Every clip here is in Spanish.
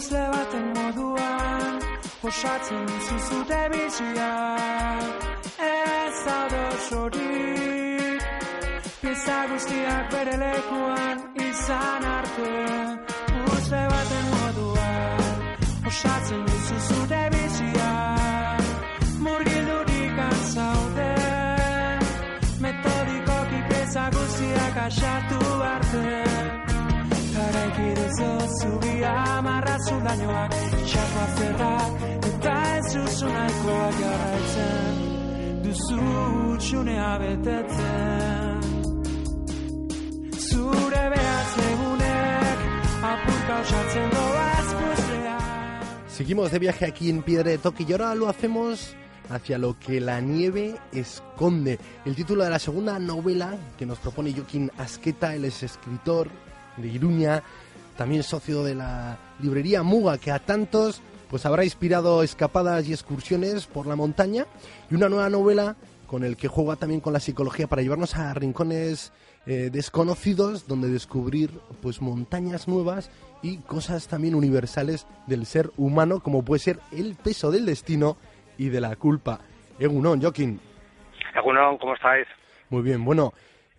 Puzzle baten moduan Osatzen duzu zure bizia. Ez daude osorik Pieza guztiak bere lekuan izan arte. Puzzle baten moduan Osatzen duzu zure bizia. Murgildurik antzaude Metodikoki pieza guztiak asatu arte Seguimos de viaje aquí en Piedra de Toque y ahora lo hacemos hacia lo que la nieve esconde. El título de la segunda novela que nos propone Joaquín Asqueta, él es escritor de Iruña, también socio de la librería Muga, que a tantos pues habrá inspirado escapadas y excursiones por la montaña, y una nueva novela con el que juega también con la psicología para llevarnos a rincones eh, desconocidos donde descubrir pues montañas nuevas y cosas también universales del ser humano como puede ser el peso del destino y de la culpa. Egunon, Joaquín. Egunon, ¿cómo estáis? Muy bien, bueno,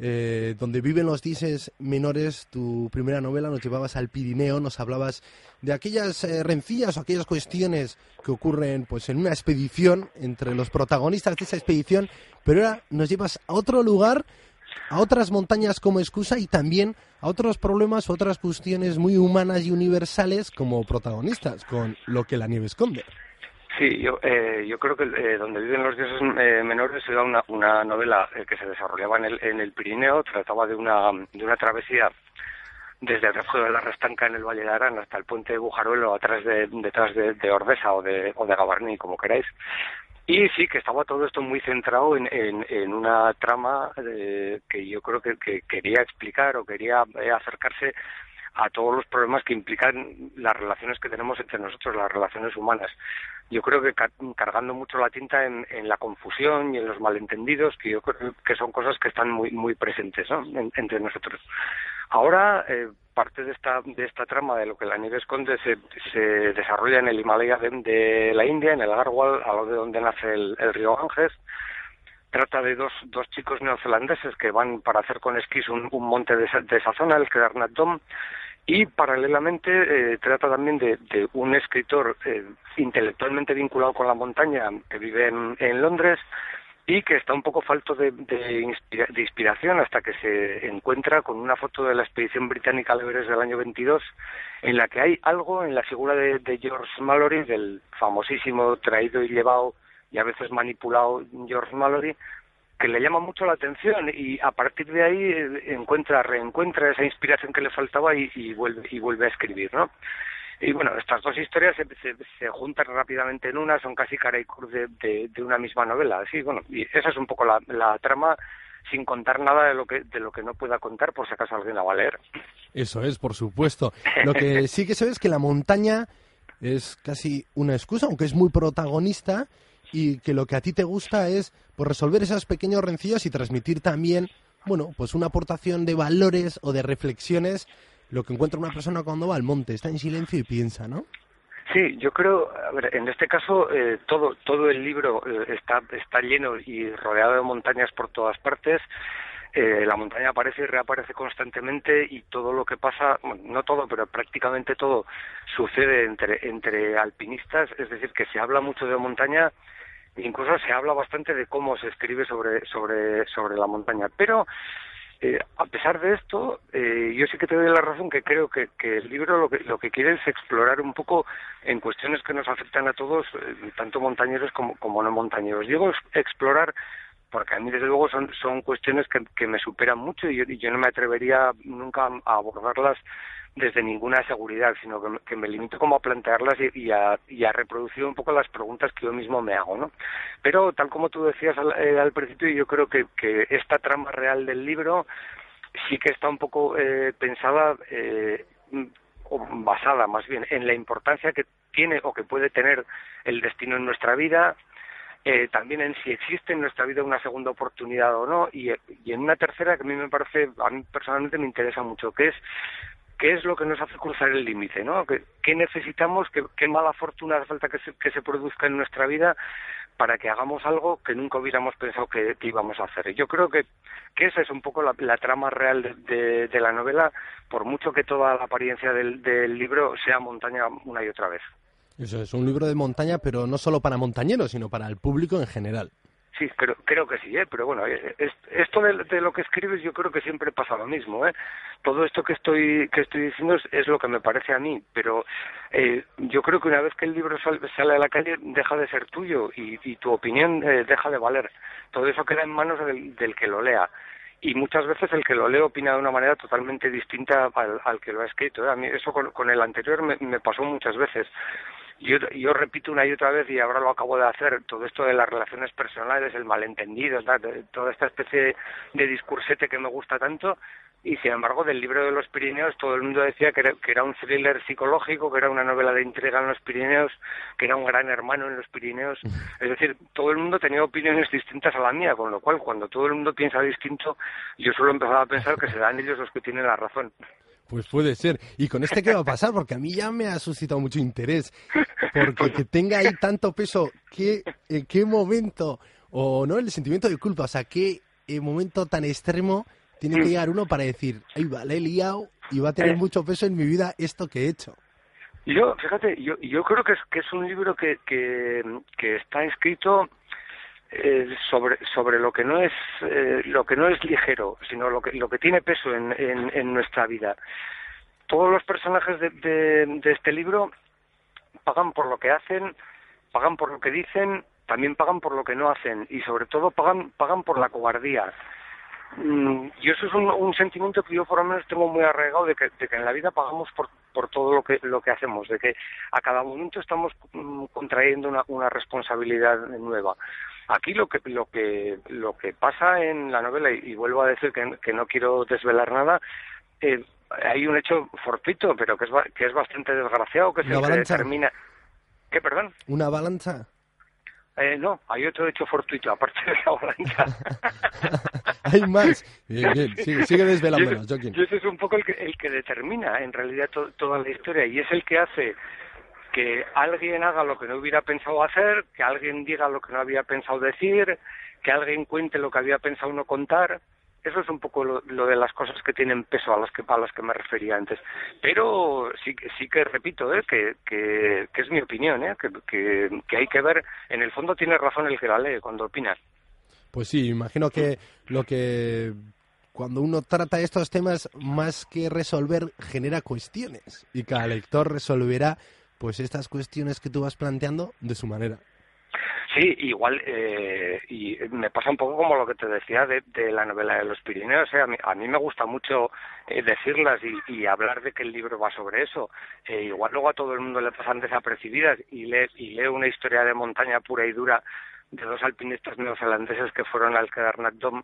eh, donde viven los dices menores, tu primera novela nos llevabas al Pirineo, nos hablabas de aquellas eh, rencillas o aquellas cuestiones que ocurren pues en una expedición entre los protagonistas de esa expedición, pero ahora nos llevas a otro lugar, a otras montañas como excusa y también a otros problemas, otras cuestiones muy humanas y universales como protagonistas, con lo que la nieve esconde. Sí, yo, eh, yo creo que eh, Donde viven los dioses eh, menores era una, una novela eh, que se desarrollaba en el, en el Pirineo, trataba de una, de una travesía desde el refugio de la Restanca en el Valle de Arán hasta el puente de Bujaruelo, atrás de, detrás de, de Ordesa o de, o de Gavarní, como queráis. Y sí, que estaba todo esto muy centrado en, una trama eh, que yo creo que, que quería explicar o quería acercarse a todos los problemas que implican las relaciones que tenemos entre nosotros, las relaciones humanas. Yo creo que ca- cargando mucho la tinta en, en la confusión y en los malentendidos, que yo creo que son cosas que están muy muy presentes ¿no? En- entre nosotros. Ahora, eh, parte de esta, de esta trama de lo que la nieve esconde se, se desarrolla en el Himalaya de, de la India, en el Garhwal, a lo de donde nace el, río Ganges. Trata de dos, dos chicos neozelandeses que van para hacer con esquís un, un monte de esa, de esa zona, el Kedarnath Dom, y paralelamente eh, trata también de, de un escritor eh, intelectualmente vinculado con la montaña que vive en, en Londres y que está un poco falto de, de, inspira- de inspiración hasta que se encuentra con una foto de la expedición británica al Everest del año 22 en la que hay algo en la figura de, de George Mallory, del famosísimo traído y llevado y a veces manipulado George Mallory, que le llama mucho la atención y a partir de ahí eh, encuentra, reencuentra esa inspiración que le faltaba y, vuelve y vuelve a escribir, ¿no? Y bueno, estas dos historias se, se, juntan rápidamente en una, son casi cara y cruz de, de, una misma novela. Sí, bueno, y esa es un poco la, la trama, sin contar nada de lo que de lo que no pueda contar, por si acaso alguien la va a leer. Eso es, por supuesto. Lo que sí que se ve es que la montaña es casi una excusa, aunque es muy protagonista, y que lo que a ti te gusta es pues, resolver esos pequeños rencillos y transmitir también, bueno, pues una aportación de valores o de reflexiones, lo que encuentra una persona cuando va al monte, está en silencio y piensa, ¿no? Sí, yo creo, a ver, en este caso eh, todo todo el libro eh, está está lleno y rodeado de montañas por todas partes. Eh, la montaña aparece y reaparece constantemente y todo lo que pasa, bueno, no todo, pero prácticamente todo sucede entre entre alpinistas, es decir, que se habla mucho de montaña, incluso se habla bastante de cómo se escribe sobre sobre sobre la montaña, pero eh, a pesar de esto, eh, yo sí que te doy la razón que creo que, que el libro lo que, lo que quiere es explorar un poco en cuestiones que nos afectan a todos, eh, tanto montañeros como, como no montañeros. Digo ex- explorar porque a mí desde luego son, son cuestiones que, que me superan mucho y yo, y yo no me atrevería nunca a abordarlas desde ninguna seguridad, sino que, me- que me limito como a plantearlas y, y a, y a reproducir un poco las preguntas que yo mismo me hago, ¿no? Pero tal como tú decías al, eh, al principio, yo creo que, que esta trama real del libro sí que está un poco eh, pensada eh, o basada más bien en la importancia que tiene o que puede tener el destino en nuestra vida, eh, también en si existe en nuestra vida una segunda oportunidad o no, y, en una tercera que a mí me parece, a mí personalmente me interesa mucho, que es qué es lo que nos hace cruzar el límite, ¿no? ¿Qué, necesitamos, qué, qué mala fortuna hace falta que se, que se produzca en nuestra vida para que hagamos algo que nunca hubiéramos pensado que, íbamos a hacer. Yo creo que, que esa es un poco la, trama real de, de- de la novela, por mucho que toda la apariencia del, del libro sea montaña una y otra vez. Eso es un libro de montaña, pero no solo para montañeros, sino para el público en general. Sí, creo, creo que sí, ¿eh? pero bueno, eh, es- esto de, lo que escribes yo creo que siempre pasa lo mismo. ¿eh? Todo esto que estoy, que estoy diciendo es, es lo que me parece a mí, pero eh, yo creo que una vez que el libro sal- sale a la calle deja de ser tuyo y, tu opinión eh, deja de valer. Todo eso queda en manos del, que lo lea. Y muchas veces el que lo lee opina de una manera totalmente distinta al, que lo ha escrito. ¿eh? A mí eso con, el anterior me pasó muchas veces. Yo, yo repito una y otra vez, y ahora lo acabo de hacer, todo esto de las relaciones personales, el malentendido, toda esta especie de, discursete que me gusta tanto, y sin embargo del libro de los Pirineos todo el mundo decía que era, que era un thriller psicológico, que era una novela de intriga en los Pirineos, que era un gran hermano en los Pirineos. Es decir, todo el mundo tenía opiniones distintas a la mía, con lo cual cuando todo el mundo piensa distinto, yo solo empezaba a pensar que serán ellos los que tienen la razón. Pues puede ser. ¿Y con este qué va a pasar? Porque a mí ya me ha suscitado mucho interés. Porque que tenga ahí tanto peso, ¿qué, ¿en qué momento? O no, el sentimiento de culpa. O sea, ¿qué eh, momento tan extremo tiene que llegar uno para decir, ay, vale, he liado y va a tener Eh. mucho peso en mi vida esto que he hecho? Yo, fíjate, yo, yo creo que es, que es un libro que, que, que está escrito eh, sobre, sobre lo que no es eh, lo que no es ligero, sino lo que, lo que tiene peso en, en, en nuestra vida. Todos los personajes de, de, este libro pagan por lo que hacen, pagan por lo que dicen, también pagan por lo que no hacen y sobre todo pagan, pagan por la cobardía. Mm, y eso es un, un sentimiento que yo por lo menos tengo muy arraigado de que, de que en la vida pagamos por, por todo lo que, lo que hacemos, de que a cada momento estamos mm, contrayendo una, una responsabilidad nueva. Aquí lo que, lo que, lo que pasa en la novela, y, y vuelvo a decir que, que no quiero desvelar nada, eh, hay un hecho fortuito, pero que es, que es bastante desgraciado, que es ¿Una el que avalancha? determina... ¿Qué, perdón? ¿Una avalancha? Eh, no, hay otro hecho fortuito, aparte de la avalancha. hay más. Bien, bien. Sigue, sigue desvelándonos, Joaquín. y ese es un poco el que, el que determina en realidad to- toda la historia y es el que hace que alguien haga lo que no hubiera pensado hacer, que alguien diga lo que no había pensado decir, que alguien cuente lo que había pensado no contar. Eso es un poco lo, de las cosas que tienen peso a las que a las que me refería antes. Pero sí, sí que repito, ¿eh? que, es mi opinión, ¿eh? que, hay que ver. En el fondo tiene razón el que la lee cuando opina. Pues sí, imagino que lo que cuando uno trata estos temas, más que resolver, genera cuestiones. Y cada lector resolverá pues estas cuestiones que tú vas planteando de su manera. Sí, igual, eh, y me pasa un poco como lo que te decía de, la novela de los Pirineos. ¿eh? A, mí, me gusta mucho eh, decirlas y, y hablar de que el libro va sobre eso. Eh, igual luego a todo el mundo le pasan desapercibidas y lee, y lee una historia de montaña pura y dura de dos alpinistas neozelandeses que fueron al Kedarnath Dome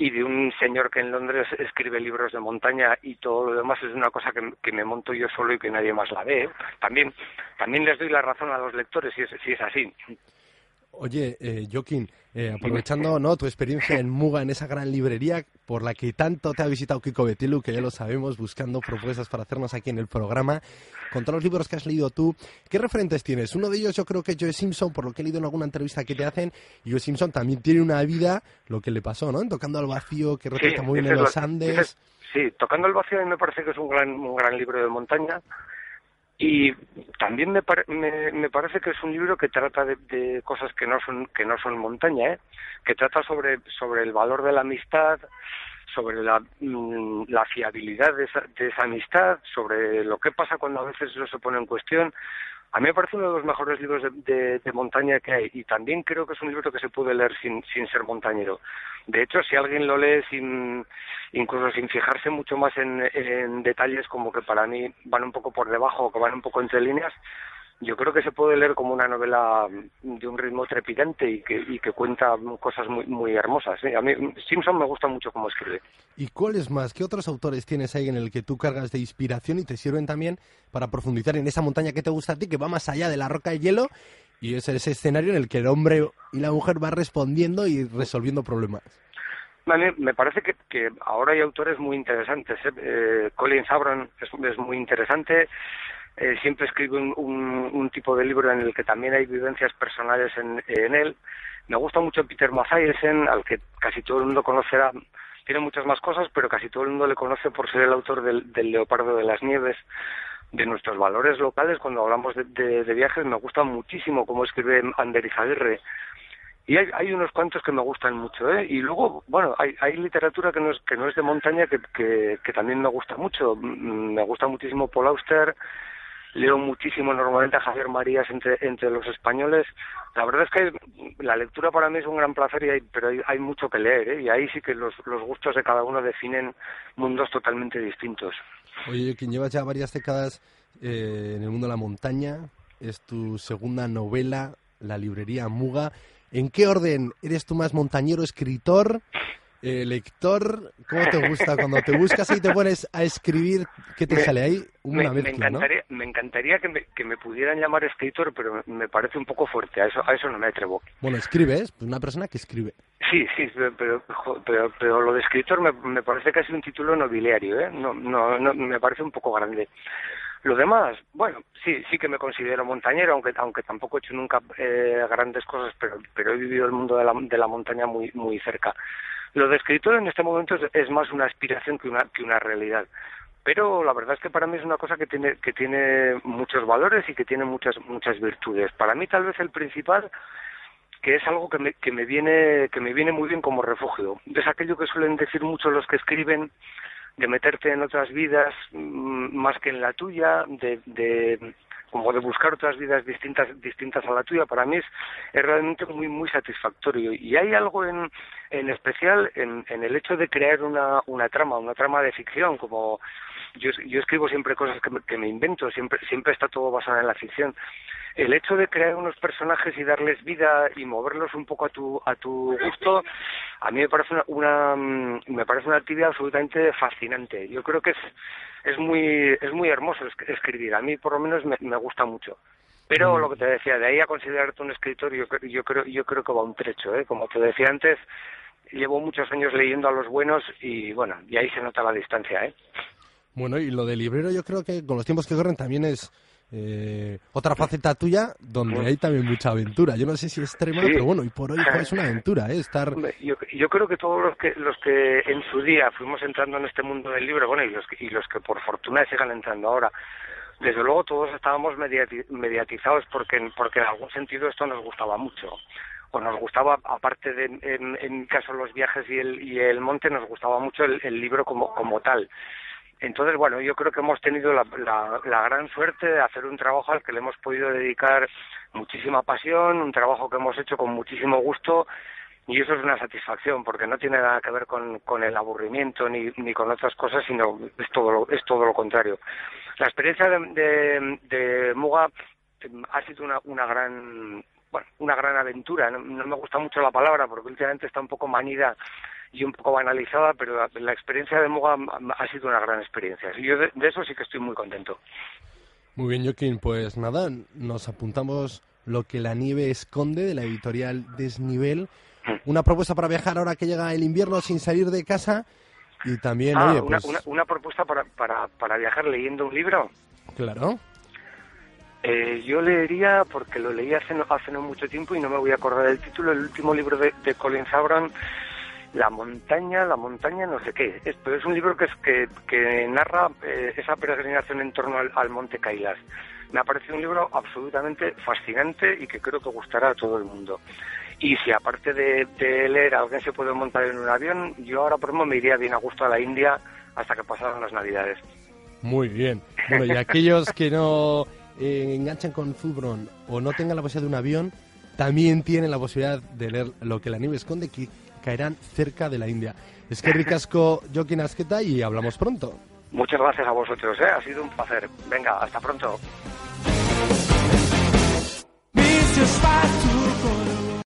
y de un señor que en Londres escribe libros de montaña y todo lo demás es una cosa que, que me monto yo solo y que nadie más la ve. También, también les doy la razón a los lectores si es, si es así. Oye, eh, Joaquín, eh, aprovechando ¿no? tu experiencia en Muga, en esa gran librería por la que tanto te ha visitado Kiko Betilu, que ya lo sabemos, buscando propuestas para hacernos aquí en el programa, con todos los libros que has leído tú, ¿qué referentes tienes? Uno de ellos yo creo que es Joe Simpson, por lo que he leído en alguna entrevista que te hacen, y Joe Simpson también tiene una vida, lo que le pasó, ¿no? Tocando al vacío, que retrata muy bien en los lo- Andes. ese sí, Tocando el vacío a mí me parece que es un gran, un gran libro de montaña. Y también me, me, parece que es un libro que trata de, de cosas que no son que no son montaña, ¿eh? que trata sobre sobre el valor de la amistad, sobre la, mm, la fiabilidad de esa, de esa amistad, sobre lo que pasa cuando a veces eso se pone en cuestión, A mí me parece uno de los mejores libros de, de- de montaña que hay y también creo que es un libro que se puede leer sin, sin ser montañero. De hecho, si alguien lo lee sin, incluso sin fijarse mucho más en, detalles como que para mí van un poco por debajo o que van un poco entre líneas, yo creo que se puede leer como una novela de un ritmo trepidante y que, y que cuenta cosas muy, muy hermosas. ¿eh? A mí Simpson me gusta mucho cómo escribe. ¿Y cuáles más? ¿Qué otros autores tienes ahí en el que tú cargas de inspiración y te sirven también para profundizar en esa montaña que te gusta a ti, que va más allá de la roca de hielo y es ese escenario en el que el hombre y la mujer van respondiendo y resolviendo problemas? Me parece que, que ahora hay autores muy interesantes. ¿eh? Eh, Colin Sabron es, es muy interesante. Eh, siempre escribe un, un- tipo de libro en el que también hay vivencias personales en, él. Me gusta mucho Peter Mathiesen, al que casi todo el mundo conocerá. Tiene muchas más cosas, pero casi todo el mundo le conoce por ser el autor del, del Leopardo de las Nieves. De nuestros valores locales, cuando hablamos de, de- de viajes, me gusta muchísimo cómo escribe Ander Izaguirre. Y hay, hay unos cuantos que me gustan mucho, ¿eh? Y luego, bueno, hay, literatura que no es, que no es de montaña que, que, también me gusta mucho. Me gusta muchísimo Paul Auster, leo muchísimo normalmente a Javier Marías entre, entre los españoles. La verdad es que la lectura para mí es un gran placer, y hay, pero hay, hay mucho que leer, ¿eh? Y ahí sí que los, los gustos de cada uno definen mundos totalmente distintos. Oye, quien llevas ya varias décadas eh, en el mundo de la montaña, es tu segunda novela, La librería Muga. ¿En qué orden eres tú más montañero, escritor, eh, lector? ¿Cómo te gusta cuando te buscas y te pones a escribir? ¿Qué te Me- sale ahí? Me, Una me mezcla, ¿no? encantaría, me encantaría que, me, que me pudieran llamar escritor, pero me parece un poco fuerte, a eso, a eso no me atrevo. Bueno, escribes, pues una persona que escribe. Sí, sí, pero, pero, pero lo de escritor me, me parece casi un título nobiliario, ¿eh? No, no, no, me parece un poco grande. Lo demás, bueno, sí, sí que me considero montañero, aunque, aunque tampoco he hecho nunca eh, grandes cosas, pero, pero he vivido el mundo de la, de la montaña muy, muy cerca. Lo de escritor en este momento es, más una aspiración que una, que una realidad. Pero la verdad es que para mí es una cosa que tiene, que tiene muchos valores y que tiene muchas, muchas virtudes. Para mí tal vez el principal que es algo que me, que me viene que me viene muy bien como refugio. Es aquello que suelen decir muchos los que escriben de meterte en otras vidas mm, más que en la tuya, de, de como de buscar otras vidas distintas distintas a la tuya. Para mí es, es realmente muy muy satisfactorio y hay algo en, en especial en, en el hecho de crear una, una trama, una trama de ficción como yo, yo escribo siempre cosas que me, que me invento, siempre siempre está todo basado en la ficción. El hecho de crear unos personajes y darles vida y moverlos un poco a tu a tu gusto a mí me parece una, una mm, me parece una actividad absolutamente fascinante. Yo creo que es es muy es muy hermoso es- escribir. A mí por lo menos me, me gusta mucho. Pero lo que te decía de ahí a considerarte un escritor yo creo yo creo yo creo que va un trecho eh como te decía antes llevo muchos años leyendo a los buenos y bueno y ahí se nota la distancia eh Bueno, y lo de librero yo creo que con los tiempos que corren también es eh, otra faceta tuya donde hay también mucha aventura. Yo no sé si es extrema, Sí. pero bueno, y por hoy es una aventura, ¿eh? Estar... Yo, yo creo que todos los que los que en su día fuimos entrando en este mundo del libro, bueno, y los que, y los que por fortuna sigan entrando ahora, desde luego todos estábamos mediati- mediatizados porque en, porque en algún sentido esto nos gustaba mucho. O nos gustaba, aparte de, en, en mi caso, los viajes y el, y el monte, nos gustaba mucho el, el libro como, como tal. Entonces, bueno, yo creo que hemos tenido la, gran suerte de hacer un trabajo al que le hemos podido dedicar muchísima pasión, un trabajo que hemos hecho con muchísimo gusto y eso es una satisfacción porque no tiene nada que ver con, el aburrimiento ni, ni con otras cosas, sino es todo lo, es todo lo contrario. La experiencia de, de, Muga eh, ha sido una, una gran bueno, una gran aventura. No me gusta mucho la palabra porque últimamente está un poco manida y un poco banalizada, pero la, la experiencia de Muga ha sido una gran experiencia. Yo de, de eso sí que estoy muy contento. Muy bien, Joaquín, pues nada, nos apuntamos lo que la nieve esconde de la editorial Desnivel. Una propuesta para viajar ahora que llega el invierno sin salir de casa y también, Ah, oye, una, pues una, una propuesta para, para, para viajar leyendo un libro. claro. Eh, yo leería, porque lo leí hace no, hace no mucho tiempo y no me voy a acordar del título, el último libro de, de Colin Sabran, La montaña, la montaña no sé qué. Es, pero es un libro que, es, que, que narra eh, esa peregrinación en torno al, al monte Kailas. Me ha parecido un libro absolutamente fascinante y que creo que gustará a todo el mundo. Y si aparte de, de leer alguien se puede montar en un avión, yo ahora por ejemplo me iría bien a gusto a la India hasta que pasaran las Navidades. Muy bien. Bueno, y aquellos que no eh, enganchan con Zubron o no tengan la posibilidad de un avión, también tienen la posibilidad de leer lo que la nieve esconde, que caerán cerca de la India. Es que ricasco Joaquín Asqueta y hablamos pronto. Muchas gracias a vosotros, ¿eh? ha sido un placer. Venga, hasta pronto.